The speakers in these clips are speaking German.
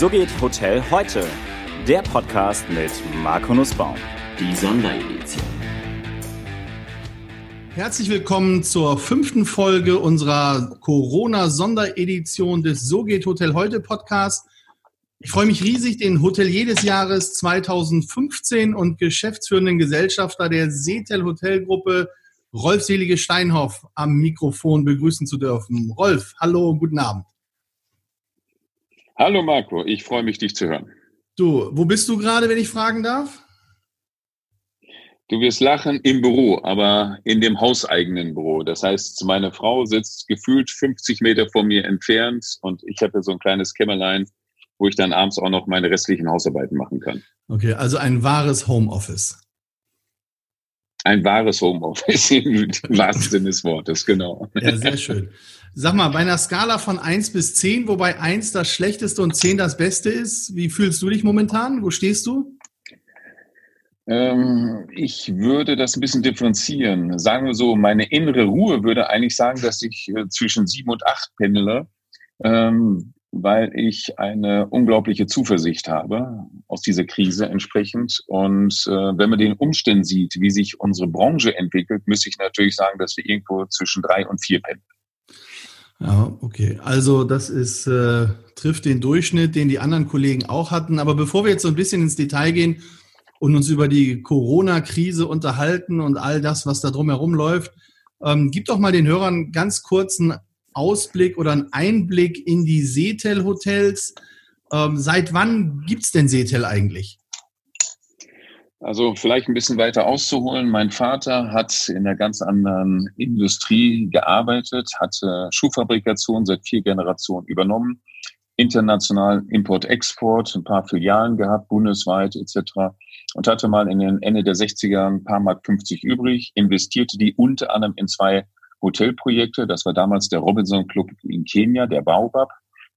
So geht Hotel heute. Der Podcast mit Marco Nussbaum. Die Sonderedition. Herzlich willkommen zur fünften Folge unserer Corona-Sonderedition des So geht Hotel heute Podcast. Ich freue mich riesig, den Hotelier des Jahres 2015 und geschäftsführenden Gesellschafter der Seetel Hotelgruppe, Rolf Selige Steinhoff, am Mikrofon begrüßen zu dürfen. Rolf, hallo, guten Abend. Hallo Marco, ich freue mich, dich zu hören. Du, wo bist du gerade, wenn ich fragen darf? Du wirst lachen im Büro, aber in dem hauseigenen Büro. Das heißt, meine Frau sitzt gefühlt 50 Meter von mir entfernt und ich habe so ein kleines Kämmerlein, wo ich dann abends auch noch meine restlichen Hausarbeiten machen kann. Okay, also ein wahres Homeoffice. Ein wahres Homeoffice im wahrsten Sinne des Wortes, genau. Ja, sehr schön. Sag mal, bei einer Skala von 1 bis 10, wobei 1 das Schlechteste und 10 das Beste ist, wie fühlst du dich momentan? Wo stehst du? Ähm, ich würde das ein bisschen differenzieren. Sagen wir so, meine innere Ruhe würde eigentlich sagen, dass ich äh, zwischen 7 und 8 pendele, ähm, weil ich eine unglaubliche Zuversicht habe aus dieser Krise entsprechend. Und äh, wenn man den Umständen sieht, wie sich unsere Branche entwickelt, müsste ich natürlich sagen, dass wir irgendwo zwischen 3 und 4 pendeln. Ja, okay. Also das ist, äh, trifft den Durchschnitt, den die anderen Kollegen auch hatten. Aber bevor wir jetzt so ein bisschen ins Detail gehen und uns über die Corona-Krise unterhalten und all das, was da drumherum läuft, ähm, gib doch mal den Hörern ganz kurzen Ausblick oder einen Einblick in die Seetel-Hotels. Ähm, seit wann gibt's denn Seetel eigentlich? Also vielleicht ein bisschen weiter auszuholen. Mein Vater hat in einer ganz anderen Industrie gearbeitet, hatte Schuhfabrikation seit vier Generationen übernommen, international Import-Export, ein paar Filialen gehabt, bundesweit etc. Und hatte mal in den Ende der 60er ein paar Mark 50 übrig, investierte die unter anderem in zwei Hotelprojekte. Das war damals der Robinson Club in Kenia, der Baobab,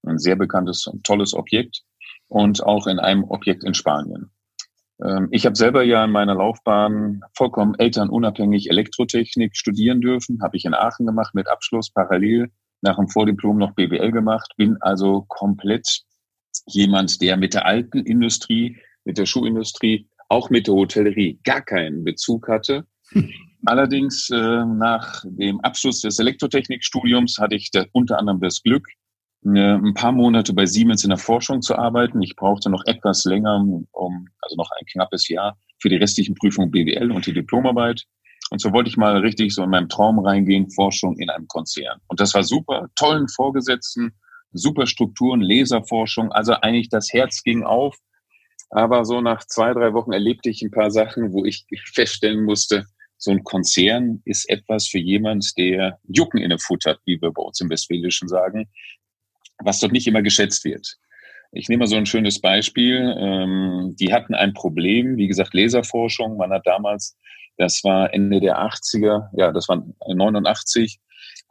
ein sehr bekanntes und tolles Objekt und auch in einem Objekt in Spanien. Ähm, ich habe selber ja in meiner Laufbahn vollkommen elternunabhängig Elektrotechnik studieren dürfen. Habe ich in Aachen gemacht mit Abschluss parallel nach dem Vordiplom noch BWL gemacht. Bin also komplett jemand, der mit der alten Industrie, mit der Schuhindustrie, auch mit der Hotellerie gar keinen Bezug hatte. Allerdings äh, nach dem Abschluss des Elektrotechnikstudiums hatte ich da unter anderem das Glück, ein paar Monate bei Siemens in der Forschung zu arbeiten. Ich brauchte noch etwas länger, um, also noch ein knappes Jahr für die restlichen Prüfungen BWL und die Diplomarbeit. Und so wollte ich mal richtig so in meinem Traum reingehen, Forschung in einem Konzern. Und das war super, tollen Vorgesetzten, super Strukturen, Laserforschung. Also eigentlich das Herz ging auf. Aber so nach zwei, drei Wochen erlebte ich ein paar Sachen, wo ich feststellen musste, so ein Konzern ist etwas für jemand, der Jucken in der Futter hat, wie wir bei uns im Westfälischen sagen, was dort nicht immer geschätzt wird. Ich nehme mal so ein schönes Beispiel. Ähm, die hatten ein Problem, wie gesagt, Laserforschung. Man hat damals, das war Ende der 80er, ja, das war 89,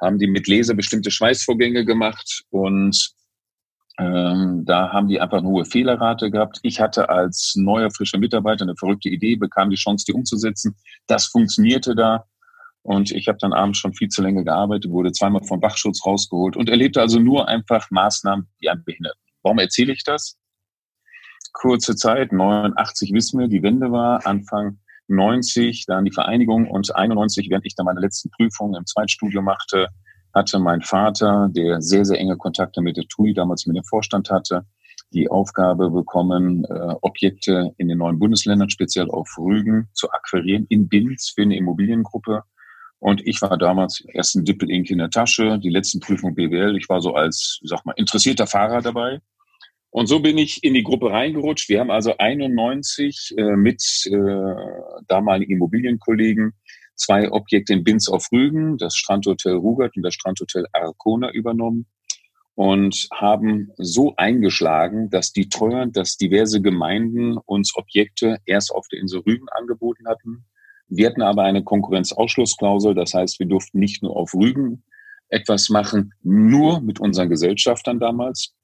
haben die mit Laser bestimmte Schweißvorgänge gemacht und ähm, da haben die einfach eine hohe Fehlerrate gehabt. Ich hatte als neuer, frischer Mitarbeiter eine verrückte Idee, bekam die Chance, die umzusetzen. Das funktionierte da. Und ich habe dann abends schon viel zu lange gearbeitet, wurde zweimal vom Wachschutz rausgeholt und erlebte also nur einfach Maßnahmen, die einen behindern. Warum erzähle ich das? Kurze Zeit, 89 wissen wir, die Wende war, Anfang 90, dann die Vereinigung und 91, während ich dann meine letzten Prüfungen im Zweitstudium machte, hatte mein Vater, der sehr, sehr enge Kontakte mit der TUI damals mit dem Vorstand hatte, die Aufgabe bekommen, äh, Objekte in den neuen Bundesländern, speziell auf Rügen, zu akquirieren in Binz für eine Immobiliengruppe. Und ich war damals erst ein Dippel-Ink in der Tasche, die letzten Prüfungen BWL. Ich war so als, sag mal, interessierter Fahrer dabei. Und so bin ich in die Gruppe reingerutscht. Wir haben also 91 äh, mit äh, damaligen Immobilienkollegen zwei Objekte in Binz auf Rügen, das Strandhotel Rugert und das Strandhotel Arcona übernommen und haben so eingeschlagen, dass die Treuhand, dass diverse Gemeinden uns Objekte erst auf der Insel Rügen angeboten hatten, wir hatten aber eine Konkurrenzausschlussklausel, das heißt, wir durften nicht nur auf Rügen etwas machen, nur mit unseren Gesellschaftern damals.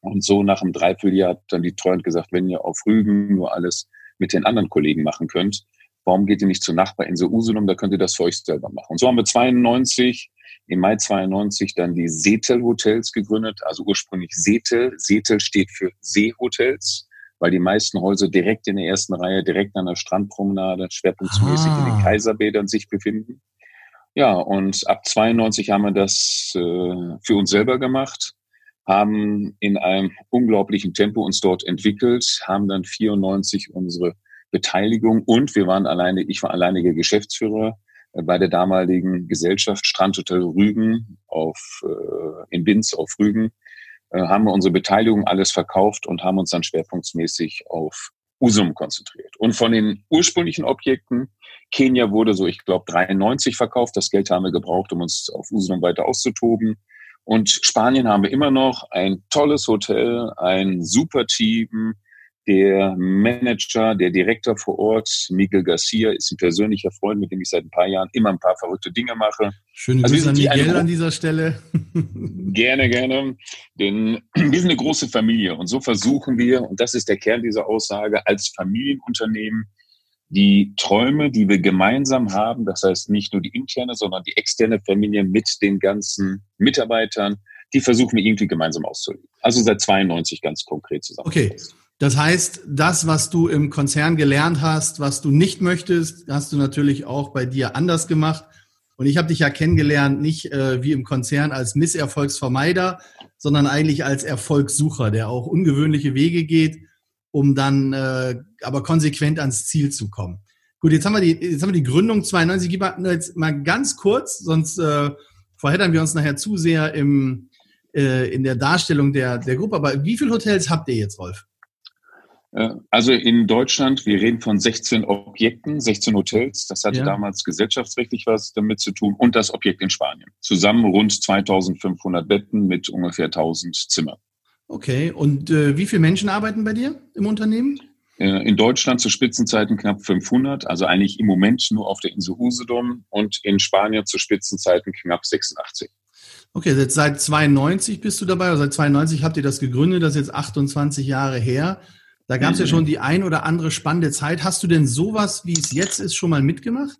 Und so nach einem Dreivierteljahr hat dann die Treuhand gesagt, wenn ihr auf Rügen nur alles mit den anderen Kollegen machen könnt, Warum geht ihr nicht zur Nachbarinsel Usedom? Da könnt ihr das für euch selber machen. Und so haben wir 92, im Mai 92 dann die Setel Hotels gegründet, also ursprünglich Setel. Setel steht für Seehotels, weil die meisten Häuser direkt in der ersten Reihe, direkt an der Strandpromenade, schwerpunktmäßig ah. in den ah. Kaiserbädern sich befinden. Ja, und ab 92 haben wir das äh, für uns selber gemacht, haben in einem unglaublichen Tempo uns dort entwickelt, haben dann 94 unsere Beteiligung und wir waren alleine, ich war alleiniger Geschäftsführer äh, bei der damaligen Gesellschaft Strandhotel Rügen auf, äh, in Binz auf Rügen, haben wir unsere Beteiligung alles verkauft und haben uns dann schwerpunktmäßig auf Usum konzentriert. Und von den ursprünglichen Objekten, Kenia wurde so, ich glaube, 93 verkauft. Das Geld haben wir gebraucht, um uns auf Usum weiter auszutoben. Und Spanien haben wir immer noch ein tolles Hotel, ein super Team, der Manager, der Direktor vor Ort, Miguel Garcia, ist ein persönlicher Freund, mit dem ich seit ein paar Jahren immer ein paar verrückte Dinge mache. Schöne also Grüße an Miguel an dieser Stelle. gerne, gerne. Denn wir sind eine große Familie und so versuchen wir, und das ist der Kern dieser Aussage, als Familienunternehmen die Träume, die wir gemeinsam haben, das heißt nicht nur die interne, sondern die externe Familie mit den ganzen Mitarbeitern, die versuchen wir irgendwie gemeinsam auszuleben. Also seit 92 ganz konkret zusammen. Okay. Das heißt, das, was du im Konzern gelernt hast, was du nicht möchtest, hast du natürlich auch bei dir anders gemacht. Und ich habe dich ja kennengelernt, nicht äh, wie im Konzern als Misserfolgsvermeider, sondern eigentlich als Erfolgssucher, der auch ungewöhnliche Wege geht, um dann äh, aber konsequent ans Ziel zu kommen. Gut, jetzt haben wir die, jetzt haben wir die Gründung 92. Gib mal jetzt mal ganz kurz, sonst äh, verheddern wir uns nachher zu sehr im, äh, in der Darstellung der, der Gruppe. Aber wie viele Hotels habt ihr jetzt, Rolf? Äh, also in Deutschland, wir reden von 16 Objekten, 16 Hotels. Das hatte ja. damals gesellschaftsrechtlich was damit zu tun und das Objekt in Spanien. Zusammen rund 2500 Betten mit ungefähr 1000 Zimmern. Okay, und äh, wie viele Menschen arbeiten bei dir im Unternehmen? Äh, in Deutschland zu Spitzenzeiten knapp 500, also eigentlich im Moment nur auf der Insel Usedom und in Spanien zu Spitzenzeiten knapp 86. Okay, seit 92 bist du dabei, oder seit 92 habt ihr das gegründet, das ist jetzt 28 Jahre her. Da gab es ja schon die ein oder andere spannende Zeit. Hast du denn sowas, wie es jetzt ist, schon mal mitgemacht?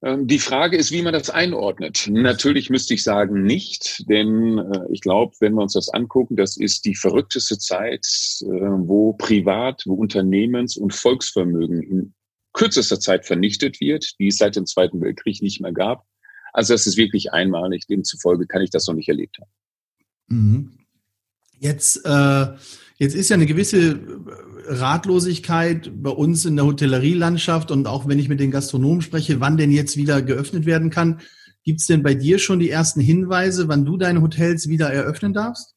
Ähm, die Frage ist, wie man das einordnet. Natürlich müsste ich sagen, nicht, denn äh, ich glaube, wenn wir uns das angucken, das ist die verrückteste Zeit, äh, wo Privat, wo Unternehmens- und Volksvermögen in kürzester Zeit vernichtet wird, die es seit dem Zweiten Weltkrieg nicht mehr gab. Also das ist wirklich einmalig. Demzufolge kann ich das noch nicht erlebt haben. Mhm. Jetzt äh, Jetzt ist ja eine gewisse Ratlosigkeit bei uns in der Hotellerielandschaft und auch wenn ich mit den Gastronomen spreche, wann denn jetzt wieder geöffnet werden kann. Gibt es denn bei dir schon die ersten Hinweise, wann du deine Hotels wieder eröffnen darfst?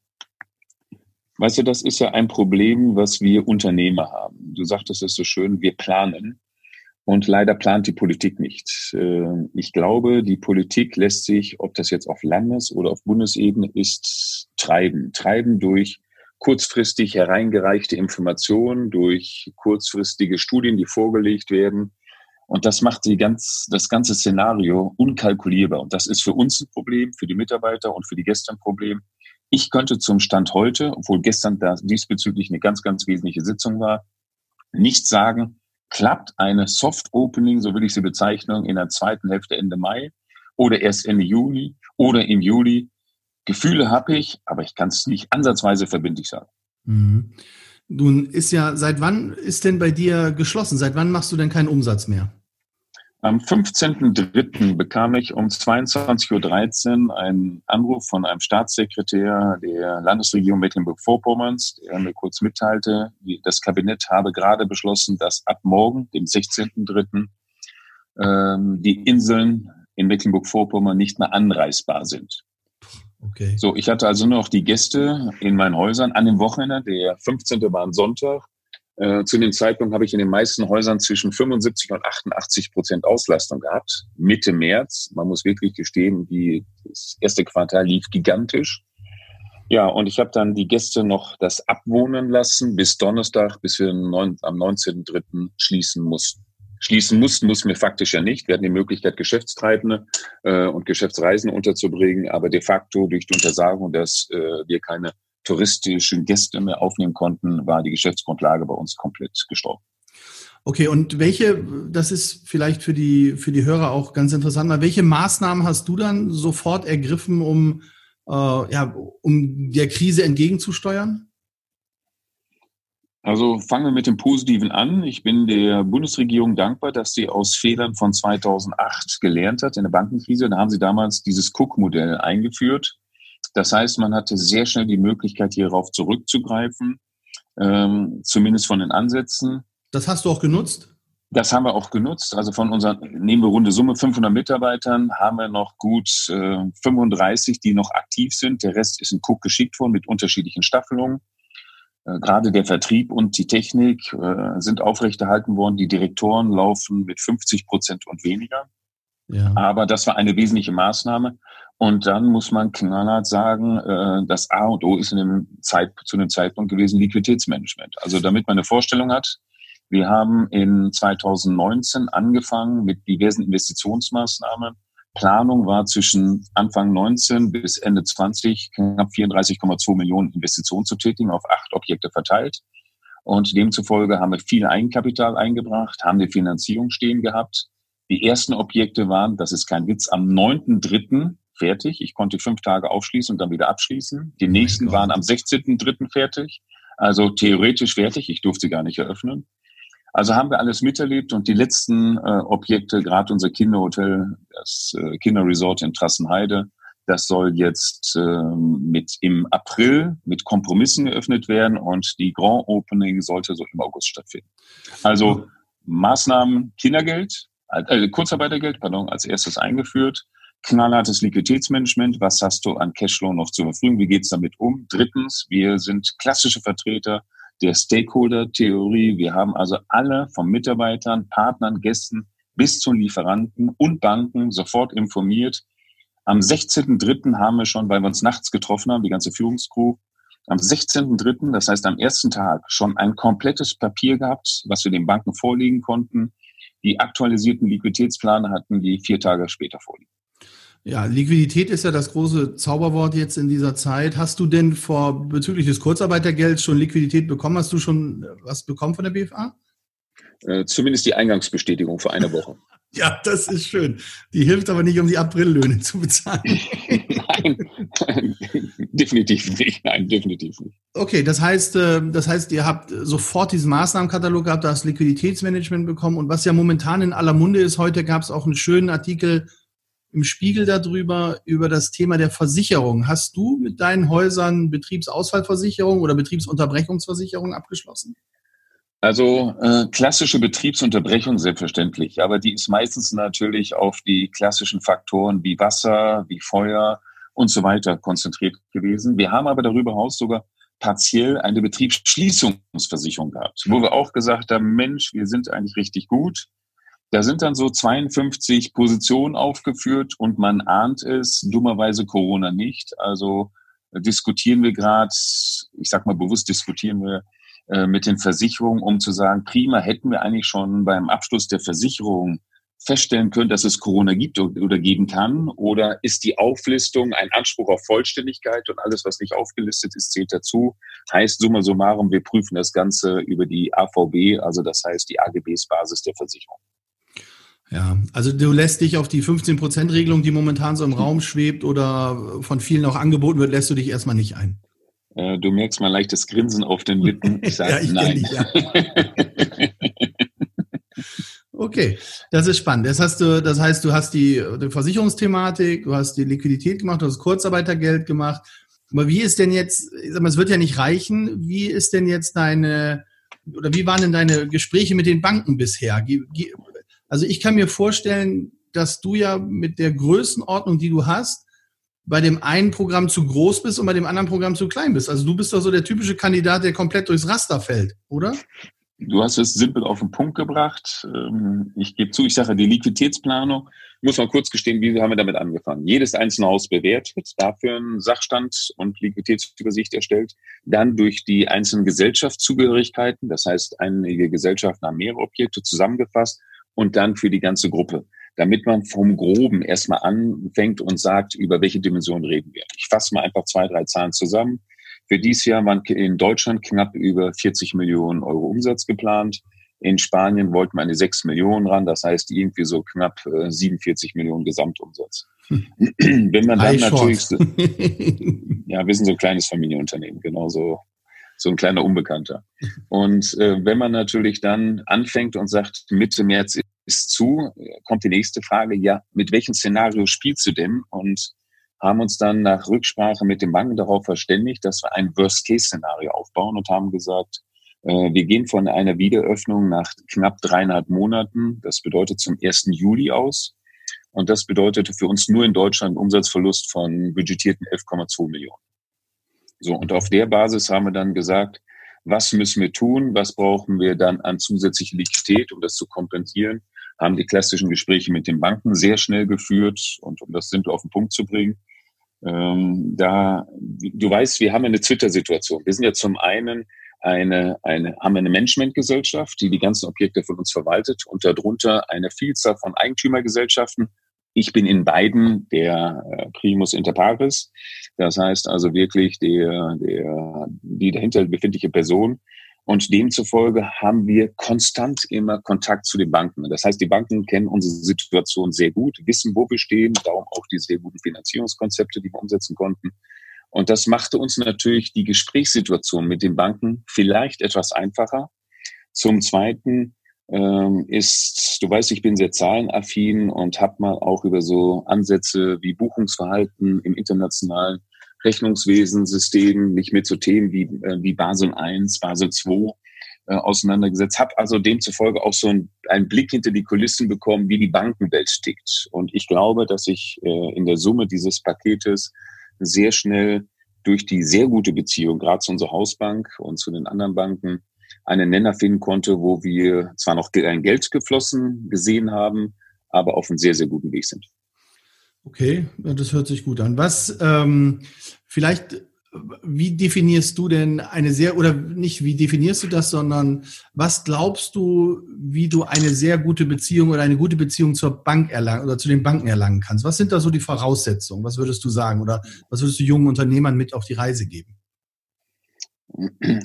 Weißt du, das ist ja ein Problem, was wir Unternehmer haben. Du sagtest es so schön, wir planen. Und leider plant die Politik nicht. Äh, ich glaube, die Politik lässt sich, ob das jetzt auf Landes- oder auf Bundesebene ist, treiben. Treiben durch kurzfristig hereingereichte Informationen, durch kurzfristige Studien, die vorgelegt werden. Und das macht die ganz, das ganze Szenario unkalkulierbar. Und das ist für uns ein Problem, für die Mitarbeiter und für die Gäste ein Problem. Ich könnte zum Stand heute, obwohl gestern da diesbezüglich eine ganz, ganz wesentliche Sitzung war, nicht sagen, klappt eine Soft Opening, so will ich sie bezeichnen, in der zweiten Hälfte Ende Mai oder erst Ende Juni oder im Juli. Gefühle habe ich, aber ich kann es nicht ansatzweise verbindlich sagen. Mhm. Nun ist ja, seit wann ist denn bei dir geschlossen? Seit wann machst du denn keinen Umsatz mehr? Am 15.03. bekam ich um 22.13 Uhr einen Anruf von einem Staatssekretär der Landesregierung Mecklenburg-Vorpommerns, der mir kurz mitteilte, das Kabinett habe gerade beschlossen, dass ab morgen, dem 16.03., ähm, die Inseln in Mecklenburg-Vorpommern nicht mehr anreisbar sind. Okay. So, ich hatte also nur noch die Gäste in meinen Häusern an dem Wochenende. Der 15. war ein Sonntag. Äh, zu dem Zeitpunkt habe ich in den meisten Häusern zwischen 75 und 88 Prozent Auslastung gehabt. Mitte März. Man muss wirklich gestehen, die, das erste Quartal lief gigantisch. Ja, und ich habe dann die Gäste noch das abwohnen lassen bis Donnerstag, bis wir am 19.3. schließen mussten schließen mussten, mussten wir faktisch ja nicht. Wir hatten die Möglichkeit, Geschäftstreibende äh, und Geschäftsreisende unterzubringen, aber de facto durch die Untersagung, dass äh, wir keine touristischen Gäste mehr aufnehmen konnten, war die Geschäftsgrundlage bei uns komplett gestorben. Okay, und welche, das ist vielleicht für die, für die Hörer auch ganz interessant, mal, welche Maßnahmen hast du dann sofort ergriffen, um, äh, ja, um der Krise entgegenzusteuern? Also fangen wir mit dem Positiven an. Ich bin der Bundesregierung dankbar, dass sie aus Fehlern von 2008 gelernt hat in der Bankenkrise. Da haben sie damals dieses Cook-Modell eingeführt. Das heißt, man hatte sehr schnell die Möglichkeit, hierauf zurückzugreifen, ähm, zumindest von den Ansätzen. Das hast du auch genutzt? Das haben wir auch genutzt. Also von unseren, nehmen wir runde Summe 500 Mitarbeitern, haben wir noch gut äh, 35, die noch aktiv sind. Der Rest ist in Cook geschickt worden mit unterschiedlichen Staffelungen. Äh, gerade der Vertrieb und die Technik äh, sind aufrechterhalten worden. Die Direktoren laufen mit 50 Prozent und weniger. Ja. Aber das war eine wesentliche Maßnahme. Und dann muss man knallhart sagen, äh, das A und O ist in dem Zeit, zu dem Zeitpunkt gewesen Liquiditätsmanagement. Also damit man eine Vorstellung hat, wir haben in 2019 angefangen mit diversen Investitionsmaßnahmen. Planung war zwischen Anfang 19 bis Ende 20 knapp 34,2 Millionen Investitionen zu tätigen, auf acht Objekte verteilt. Und demzufolge haben wir viel Eigenkapital eingebracht, haben die Finanzierung stehen gehabt. Die ersten Objekte waren, das ist kein Witz, am 9.3. fertig. Ich konnte fünf Tage aufschließen und dann wieder abschließen. Die oh nächsten waren am 16.3. fertig. Also theoretisch fertig. Ich durfte gar nicht eröffnen. Also haben wir alles miterlebt und die letzten äh, Objekte, gerade unser Kinderhotel, das äh, Kinderresort in Trassenheide, das soll jetzt äh, mit im April mit Kompromissen geöffnet werden und die Grand Opening sollte so im August stattfinden. Also Maßnahmen Kindergeld, äh, Kurzarbeitergeld, pardon, als erstes eingeführt. Knallhartes Liquiditätsmanagement. Was hast du an Cashflow noch zur Verfügung? Wie geht's damit um? Drittens, wir sind klassische Vertreter der Stakeholder-Theorie. Wir haben also alle von Mitarbeitern, Partnern, Gästen bis zu Lieferanten und Banken sofort informiert. Am 16.3. haben wir schon, weil wir uns nachts getroffen haben, die ganze Führungskrew, am 16.3., das heißt am ersten Tag, schon ein komplettes Papier gehabt, was wir den Banken vorlegen konnten. Die aktualisierten Liquiditätspläne hatten die vier Tage später vorliegen. Ja, Liquidität ist ja das große Zauberwort jetzt in dieser Zeit. Hast du denn vor bezüglich des Kurzarbeitergelds schon Liquidität bekommen? Hast du schon was bekommen von der BFA? Äh, zumindest die Eingangsbestätigung für eine Woche. ja, das ist schön. Die hilft aber nicht, um die Aprillöhne zu bezahlen. Nein, definitiv nicht. Nein, definitiv nicht. Okay, das heißt, äh, das heißt, ihr habt sofort diesen Maßnahmenkatalog gehabt, das Liquiditätsmanagement bekommen. Und was ja momentan in aller Munde ist, heute gab es auch einen schönen Artikel im Spiegel darüber, über das Thema der Versicherung. Hast du mit deinen Häusern Betriebsausfallversicherung oder Betriebsunterbrechungsversicherung abgeschlossen? Also äh, klassische Betriebsunterbrechung selbstverständlich, aber die ist meistens natürlich auf die klassischen Faktoren wie Wasser, wie Feuer und so weiter konzentriert gewesen. Wir haben aber darüber hinaus sogar partiell eine Betriebsschließungsversicherung gehabt, wo wir auch gesagt haben, Mensch, wir sind eigentlich richtig gut. Da sind dann so 52 Positionen aufgeführt und man ahnt es, dummerweise Corona nicht. Also äh, diskutieren wir gerade, ich sag mal bewusst diskutieren wir äh, mit den Versicherungen, um zu sagen, prima, hätten wir eigentlich schon beim Abschluss der Versicherung feststellen können, dass es Corona gibt oder geben kann? Oder ist die Auflistung ein Anspruch auf Vollständigkeit und alles, was nicht aufgelistet ist, zählt dazu? Heißt summa summarum, wir prüfen das Ganze über die AVB, also das heißt die AGBs-Basis der Versicherung. Ja, also du lässt dich auf die 15%-Regelung, die momentan so im Raum schwebt oder von vielen auch angeboten wird, lässt du dich erstmal nicht ein. Äh, du merkst mal leichtes Grinsen auf den Lippen. Ich sage ja, ich nein. Dich, ja. okay, das ist spannend. Das, hast du, das heißt, du hast die, die Versicherungsthematik, du hast die Liquidität gemacht, du hast Kurzarbeitergeld gemacht. Aber wie ist denn jetzt, ich sag mal, es wird ja nicht reichen, wie ist denn jetzt deine, oder wie waren denn deine Gespräche mit den Banken bisher? Also ich kann mir vorstellen, dass du ja mit der Größenordnung, die du hast, bei dem einen Programm zu groß bist und bei dem anderen Programm zu klein bist. Also du bist doch so der typische Kandidat, der komplett durchs Raster fällt, oder? Du hast es simpel auf den Punkt gebracht. Ähm, ich gebe zu, ich sage, die Liquiditätsplanung, ich muss mal kurz gestehen, wie haben wir damit angefangen? Jedes einzelne Haus bewertet, dafür einen Sachstand und Liquiditätsübersicht erstellt, dann durch die einzelnen Gesellschaftszugehörigkeiten, das heißt, einige Gesellschaften haben mehrere Objekte zusammengefasst und dann für die ganze Gruppe, damit man vom Groben erstmal anfängt und sagt, über welche Dimension reden wir. Ich fasse mal einfach zwei, drei Zahlen zusammen. Für dieses Jahr waren in Deutschland knapp über 40 Millionen Euro Umsatz geplant. In Spanien wollten wir die 6 Millionen ran, das heißt irgendwie so knapp 47 Millionen Gesamtumsatz. Wenn man dann natürlich, ja, wir sind so ein kleines Familienunternehmen, genauso so ein kleiner Unbekannter. Und äh, wenn man natürlich dann anfängt und sagt, Mitte März ist zu, kommt die nächste Frage, ja, mit welchem Szenario spielst du denn? Und haben uns dann nach Rücksprache mit den Banken darauf verständigt, dass wir ein Worst-Case-Szenario aufbauen und haben gesagt, äh, wir gehen von einer Wiederöffnung nach knapp dreieinhalb Monaten, das bedeutet zum 1. Juli aus. Und das bedeutete für uns nur in Deutschland einen Umsatzverlust von budgetierten 11,2 Millionen. So, und auf der Basis haben wir dann gesagt, was müssen wir tun, was brauchen wir dann an zusätzliche Liquidität, um das zu kompensieren, haben die klassischen Gespräche mit den Banken sehr schnell geführt und um das simpel auf den Punkt zu bringen. Ähm, da, du weißt, wir haben eine Twitter-Situation. Wir sind ja zum einen eine, eine, haben eine Managementgesellschaft, die die ganzen Objekte von uns verwaltet und darunter eine Vielzahl von Eigentümergesellschaften, ich bin in beiden der äh, Primus inter pares. Das heißt also wirklich der, der, die dahinter befindliche Person. Und demzufolge haben wir konstant immer Kontakt zu den Banken. Das heißt, die Banken kennen unsere Situation sehr gut, wissen, wo wir stehen, darum auch die sehr guten Finanzierungskonzepte, die wir umsetzen konnten. Und das machte uns natürlich die Gesprächssituation mit den Banken vielleicht etwas einfacher. Zum Zweiten ähm, ist, du weißt, ich bin sehr zahlenaffin und habe mal auch über so Ansätze wie Buchungsverhalten im internationalen Rechnungswesensystem mich mit so Themen wie, äh, wie Basel I, Basel II äh, auseinandergesetzt, habe also demzufolge auch so ein, einen Blick hinter die Kulissen bekommen, wie die Bankenwelt tickt. Und ich glaube, dass ich äh, in der Summe dieses Paketes sehr schnell durch die sehr gute Beziehung, gerade zu unserer Hausbank und zu den anderen Banken, einen Nenner finden konnte, wo wir zwar noch Geld geflossen gesehen haben, aber auf einem sehr, sehr guten Weg sind. Okay, das hört sich gut an. Was ähm, vielleicht, wie definierst du denn eine sehr, oder nicht wie definierst du das, sondern was glaubst du, wie du eine sehr gute Beziehung oder eine gute Beziehung zur Bank erlangen oder zu den Banken erlangen kannst? Was sind da so die Voraussetzungen? Was würdest du sagen? Oder was würdest du jungen Unternehmern mit auf die Reise geben?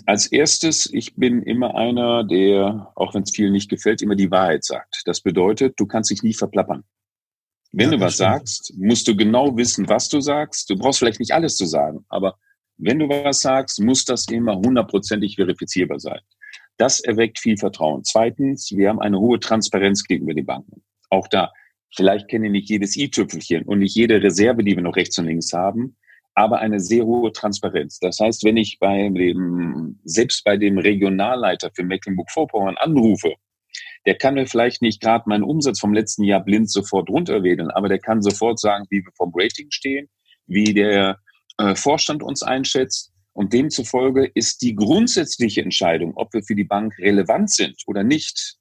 Als erstes, ich bin immer einer, der, auch wenn es vielen nicht gefällt, immer die Wahrheit sagt. Das bedeutet, du kannst dich nie verplappern. Wenn ja, du was stimmt. sagst, musst du genau wissen, was du sagst. Du brauchst vielleicht nicht alles zu sagen, aber wenn du was sagst, muss das immer hundertprozentig verifizierbar sein. Das erweckt viel Vertrauen. Zweitens, wir haben eine hohe Transparenz gegenüber den Banken. Auch da, vielleicht kenne ich nicht jedes i-Tüpfelchen und nicht jede Reserve, die wir noch rechts und links haben aber eine sehr hohe Transparenz. Das heißt, wenn ich bei dem, selbst bei dem Regionalleiter für Mecklenburg-Vorpommern anrufe, der kann mir vielleicht nicht gerade meinen Umsatz vom letzten Jahr blind sofort runterwählen, aber der kann sofort sagen, wie wir vom Rating stehen, wie der äh, Vorstand uns einschätzt. Und demzufolge ist die grundsätzliche Entscheidung, ob wir für die Bank relevant sind oder nicht,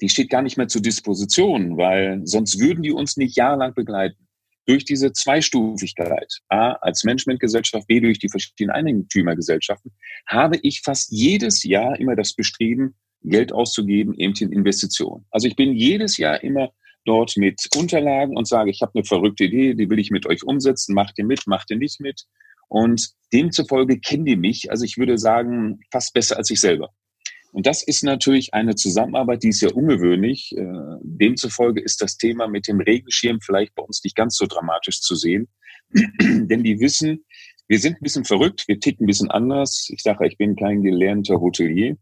die steht gar nicht mehr zur Disposition, weil sonst würden die uns nicht jahrelang begleiten durch diese Zweistufigkeit, A, als Managementgesellschaft, B, durch die verschiedenen Eigentümergesellschaften, habe ich fast jedes Jahr immer das Bestreben, Geld auszugeben, eben in Investitionen. Also ich bin jedes Jahr immer dort mit Unterlagen und sage, ich habe eine verrückte Idee, die will ich mit euch umsetzen, macht ihr mit, macht ihr nicht mit. Und demzufolge kennen die mich, also ich würde sagen, fast besser als ich selber. Und das ist natürlich eine Zusammenarbeit, die ist ja ungewöhnlich. Äh, demzufolge ist das Thema mit dem Regenschirm vielleicht bei uns nicht ganz so dramatisch zu sehen. Denn die wissen, wir sind ein bisschen verrückt, wir ticken ein bisschen anders. Ich sage, ich bin kein gelernter Hotelier.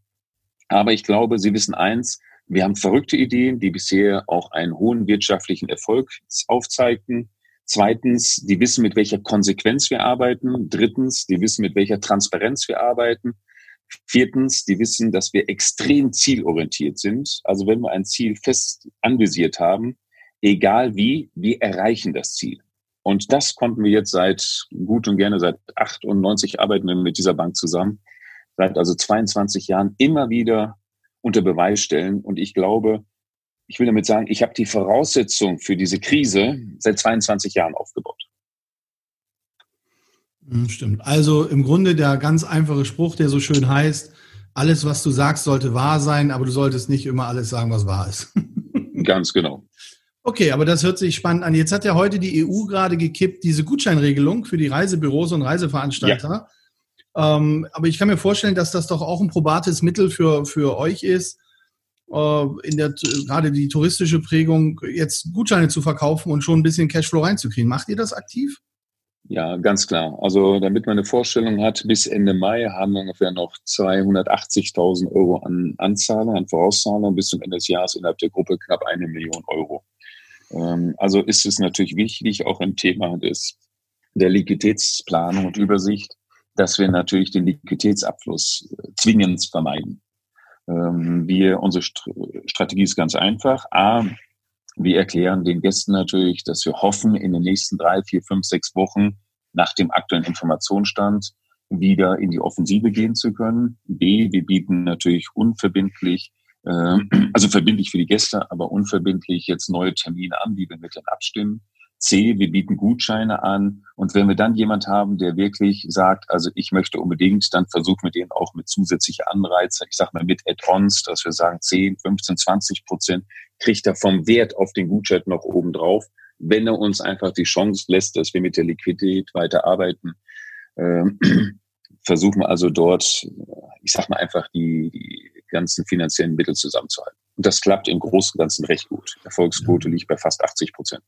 Aber ich glaube, sie wissen eins, wir haben verrückte Ideen, die bisher auch einen hohen wirtschaftlichen Erfolg aufzeigten. Zweitens, die wissen, mit welcher Konsequenz wir arbeiten. Drittens, die wissen, mit welcher Transparenz wir arbeiten. Viertens, die wissen, dass wir extrem zielorientiert sind. Also wenn wir ein Ziel fest anvisiert haben, egal wie, wir erreichen das Ziel. Und das konnten wir jetzt seit gut und gerne seit 98 arbeiten wir mit dieser Bank zusammen, seit also 22 Jahren immer wieder unter Beweis stellen. Und ich glaube, ich will damit sagen, ich habe die Voraussetzung für diese Krise seit 22 Jahren aufgebaut. Hm, stimmt. Also im Grunde der ganz einfache Spruch, der so schön heißt, alles, was du sagst, sollte wahr sein, aber du solltest nicht immer alles sagen, was wahr ist. Ganz genau. Okay, aber das hört sich spannend an. Jetzt hat ja heute die EU gerade gekippt, diese Gutscheinregelung für die Reisebüros und Reiseveranstalter. Ja. Ähm, aber ich kann mir vorstellen, dass das doch auch ein probates Mittel für, für euch ist, äh, in der gerade die touristische Prägung jetzt Gutscheine zu verkaufen und schon ein bisschen Cashflow reinzukriegen. Macht ihr das aktiv? Ja, ganz klar. Also damit man eine Vorstellung hat, bis Ende Mai haben wir ungefähr noch 280.000 Euro an Anzahlung, an Vorauszahlung, bis zum Ende des Jahres innerhalb der Gruppe knapp eine Million Euro. Ähm, also ist es natürlich wichtig, auch im Thema des, der Liquiditätsplanung und Übersicht, dass wir natürlich den Liquiditätsabfluss äh, zwingend vermeiden. Ähm, wir, unsere Strategie ist ganz einfach. A, wir erklären den Gästen natürlich, dass wir hoffen, in den nächsten drei, vier, fünf, sechs Wochen nach dem aktuellen Informationsstand wieder in die Offensive gehen zu können. B, wir bieten natürlich unverbindlich, äh, also verbindlich für die Gäste, aber unverbindlich jetzt neue Termine an, die wir mit denen abstimmen. C, wir bieten Gutscheine an. Und wenn wir dann jemand haben, der wirklich sagt, also ich möchte unbedingt, dann versuchen wir den auch mit zusätzlichen Anreize, ich sag mal mit Add-ons, dass wir sagen 10, 15, 20 Prozent kriegt er vom Wert auf den Gutschein noch oben drauf, wenn er uns einfach die Chance lässt, dass wir mit der Liquidität weiter arbeiten. Ähm, versuchen wir also dort, ich sag mal einfach die, die ganzen finanziellen Mittel zusammenzuhalten. Und das klappt im Großen und Ganzen recht gut. Erfolgsquote liegt bei fast 80 Prozent.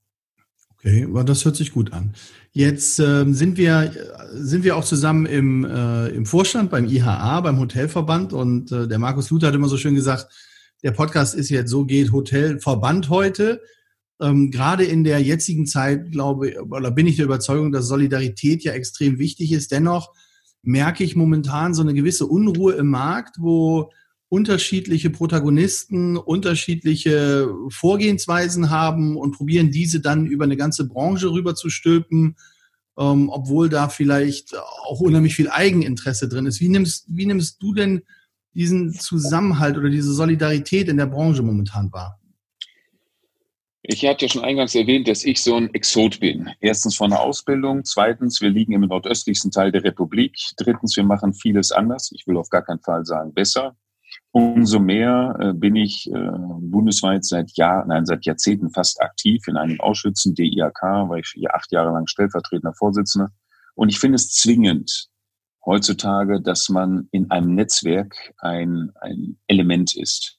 Okay, aber das hört sich gut an. Jetzt ähm, sind wir sind wir auch zusammen im, äh, im Vorstand beim IHA, beim Hotelverband und äh, der Markus Luther hat immer so schön gesagt, der Podcast ist jetzt so geht Hotelverband heute. Ähm, gerade in der jetzigen Zeit glaube oder bin ich der Überzeugung, dass Solidarität ja extrem wichtig ist. Dennoch merke ich momentan so eine gewisse Unruhe im Markt, wo unterschiedliche Protagonisten unterschiedliche Vorgehensweisen haben und probieren diese dann über eine ganze Branche rüber zu stülpen, ähm, obwohl da vielleicht auch unheimlich viel Eigeninteresse drin ist. Wie nimmst, wie nimmst du denn diesen Zusammenhalt oder diese Solidarität in der Branche momentan wahr? Ich hatte ja schon eingangs erwähnt, dass ich so ein Exot bin. Erstens von der Ausbildung, zweitens, wir liegen im nordöstlichsten Teil der Republik, drittens, wir machen vieles anders. Ich will auf gar keinen Fall sagen besser. Umso mehr äh, bin ich äh, bundesweit seit Jahren, nein, seit Jahrzehnten fast aktiv in einigen Ausschüssen, DIAK, war ich hier acht Jahre lang stellvertretender Vorsitzender. Und ich finde es zwingend heutzutage, dass man in einem Netzwerk ein, ein Element ist.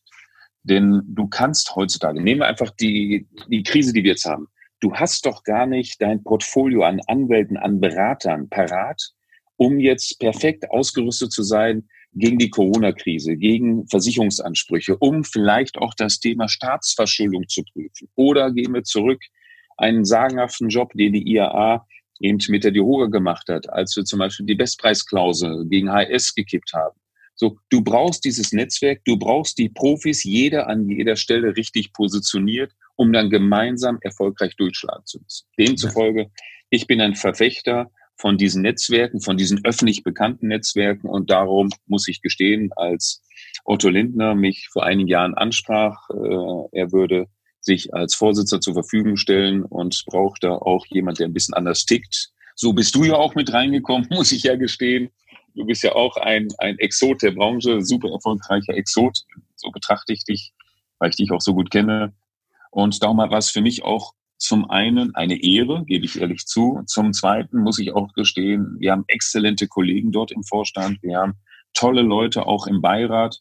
Denn du kannst heutzutage, nehmen wir einfach die, die Krise, die wir jetzt haben. Du hast doch gar nicht dein Portfolio an Anwälten, an Beratern parat, um jetzt perfekt ausgerüstet zu sein, gegen die Corona-Krise, gegen Versicherungsansprüche, um vielleicht auch das Thema Staatsverschuldung zu prüfen. Oder gehen wir zurück, einen sagenhaften Job, den die IAA eben mit der Diroga gemacht hat, als wir zum Beispiel die Bestpreisklausel gegen HS gekippt haben. So, du brauchst dieses Netzwerk, du brauchst die Profis, jeder an jeder Stelle richtig positioniert, um dann gemeinsam erfolgreich durchschlagen zu müssen. Demzufolge, ich bin ein Verfechter von diesen Netzwerken, von diesen öffentlich bekannten Netzwerken. Und darum muss ich gestehen, als Otto Lindner mich vor einigen Jahren ansprach, äh, er würde sich als Vorsitzender zur Verfügung stellen und braucht da auch jemand, der ein bisschen anders tickt. So bist du ja auch mit reingekommen, muss ich ja gestehen. Du bist ja auch ein, ein Exot der Branche, super erfolgreicher Exot. So betrachte ich dich, weil ich dich auch so gut kenne. Und darum war es für mich auch zum einen eine Ehre, gebe ich ehrlich zu. Zum zweiten muss ich auch gestehen, wir haben exzellente Kollegen dort im Vorstand. Wir haben tolle Leute auch im Beirat.